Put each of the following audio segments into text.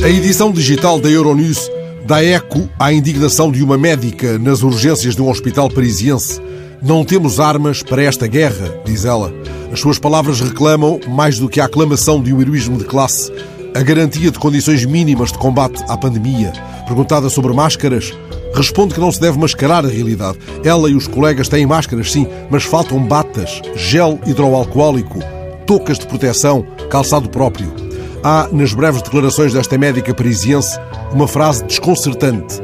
A edição digital da Euronews dá eco à indignação de uma médica nas urgências de um hospital parisiense. Não temos armas para esta guerra, diz ela. As suas palavras reclamam, mais do que a aclamação de um heroísmo de classe, a garantia de condições mínimas de combate à pandemia. Perguntada sobre máscaras, responde que não se deve mascarar a realidade. Ela e os colegas têm máscaras, sim, mas faltam batas, gel hidroalcoólico, toucas de proteção, calçado próprio. Há, nas breves declarações desta médica parisiense, uma frase desconcertante.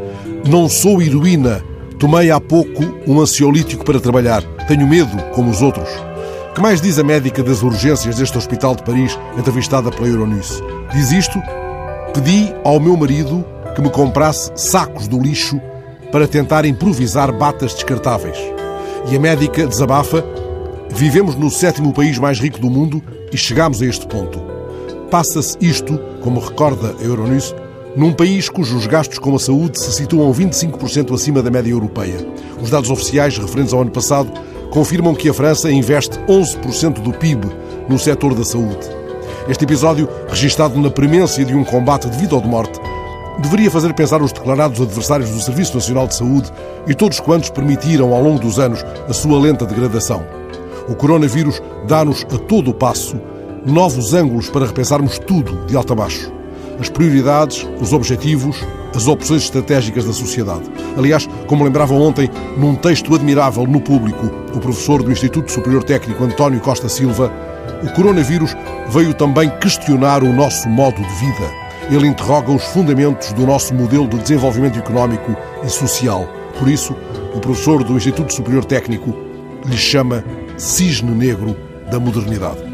Não sou heroína. Tomei há pouco um ansiolítico para trabalhar. Tenho medo, como os outros. Que mais diz a médica das urgências deste hospital de Paris, entrevistada pela Euronews? Diz isto: Pedi ao meu marido que me comprasse sacos do lixo para tentar improvisar batas descartáveis. E a médica desabafa: Vivemos no sétimo país mais rico do mundo e chegamos a este ponto. Passa-se isto, como recorda a Euronews, num país cujos gastos com a saúde se situam 25% acima da média europeia. Os dados oficiais referentes ao ano passado confirmam que a França investe 11% do PIB no setor da saúde. Este episódio, registado na premência de um combate de vida ou de morte, deveria fazer pensar os declarados adversários do Serviço Nacional de Saúde e todos quantos permitiram ao longo dos anos a sua lenta degradação. O coronavírus dá-nos a todo o passo novos ângulos para repensarmos tudo de alto a baixo. As prioridades, os objetivos, as opções estratégicas da sociedade. Aliás, como lembravam ontem, num texto admirável no público, o professor do Instituto Superior Técnico António Costa Silva, o coronavírus veio também questionar o nosso modo de vida. Ele interroga os fundamentos do nosso modelo de desenvolvimento económico e social. Por isso, o professor do Instituto Superior Técnico lhe chama cisne negro da modernidade.